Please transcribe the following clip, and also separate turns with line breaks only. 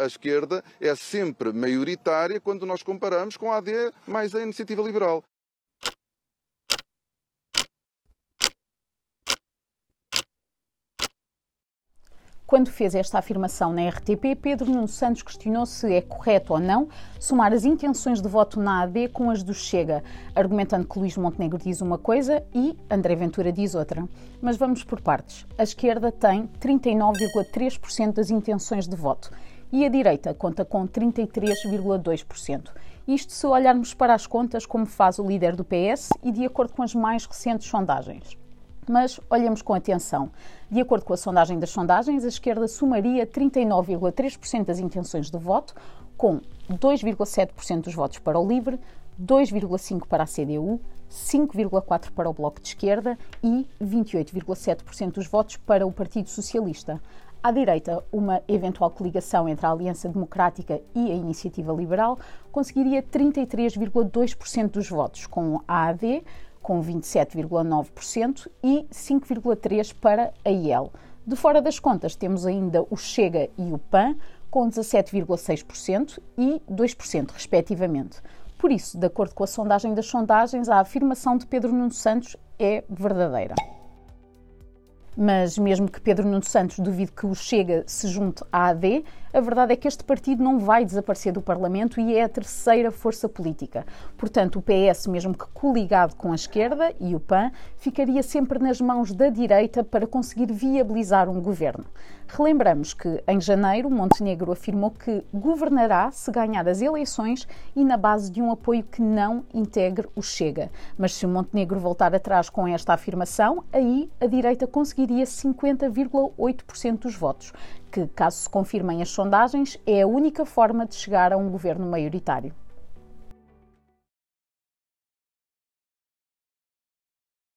a esquerda é sempre maioritária quando nós comparamos com a AD mais a iniciativa liberal.
Quando fez esta afirmação na RTP, Pedro Nuno Santos questionou se é correto ou não somar as intenções de voto na AD com as do Chega, argumentando que Luís Montenegro diz uma coisa e André Ventura diz outra. Mas vamos por partes. A esquerda tem 39,3% das intenções de voto e a direita conta com 33,2%. Isto se olharmos para as contas como faz o líder do PS e de acordo com as mais recentes sondagens. Mas olhemos com atenção. De acordo com a sondagem das sondagens, a esquerda somaria 39,3% das intenções de voto, com 2,7% dos votos para o LIVRE, 2,5% para a CDU, 5,4% para o Bloco de Esquerda e 28,7% dos votos para o Partido Socialista. À direita, uma eventual coligação entre a Aliança Democrática e a Iniciativa Liberal conseguiria 33,2% dos votos, com a AD, com 27,9% e 5,3% para a IEL. De fora das contas, temos ainda o Chega e o PAN, com 17,6% e 2%, respectivamente. Por isso, de acordo com a sondagem das sondagens, a afirmação de Pedro Nuno Santos é verdadeira. Mas mesmo que Pedro Nuno Santos duvide que o Chega se junte à AD, a verdade é que este partido não vai desaparecer do Parlamento e é a terceira força política. Portanto, o PS, mesmo que coligado com a esquerda e o PAN, ficaria sempre nas mãos da direita para conseguir viabilizar um governo. Relembramos que, em janeiro, Montenegro afirmou que governará se ganhar as eleições e na base de um apoio que não integre o Chega. Mas se o Montenegro voltar atrás com esta afirmação, aí a direita conseguiria 50,8% dos votos, que, caso se confirmem as sondagens, é a única forma de chegar a um governo maioritário.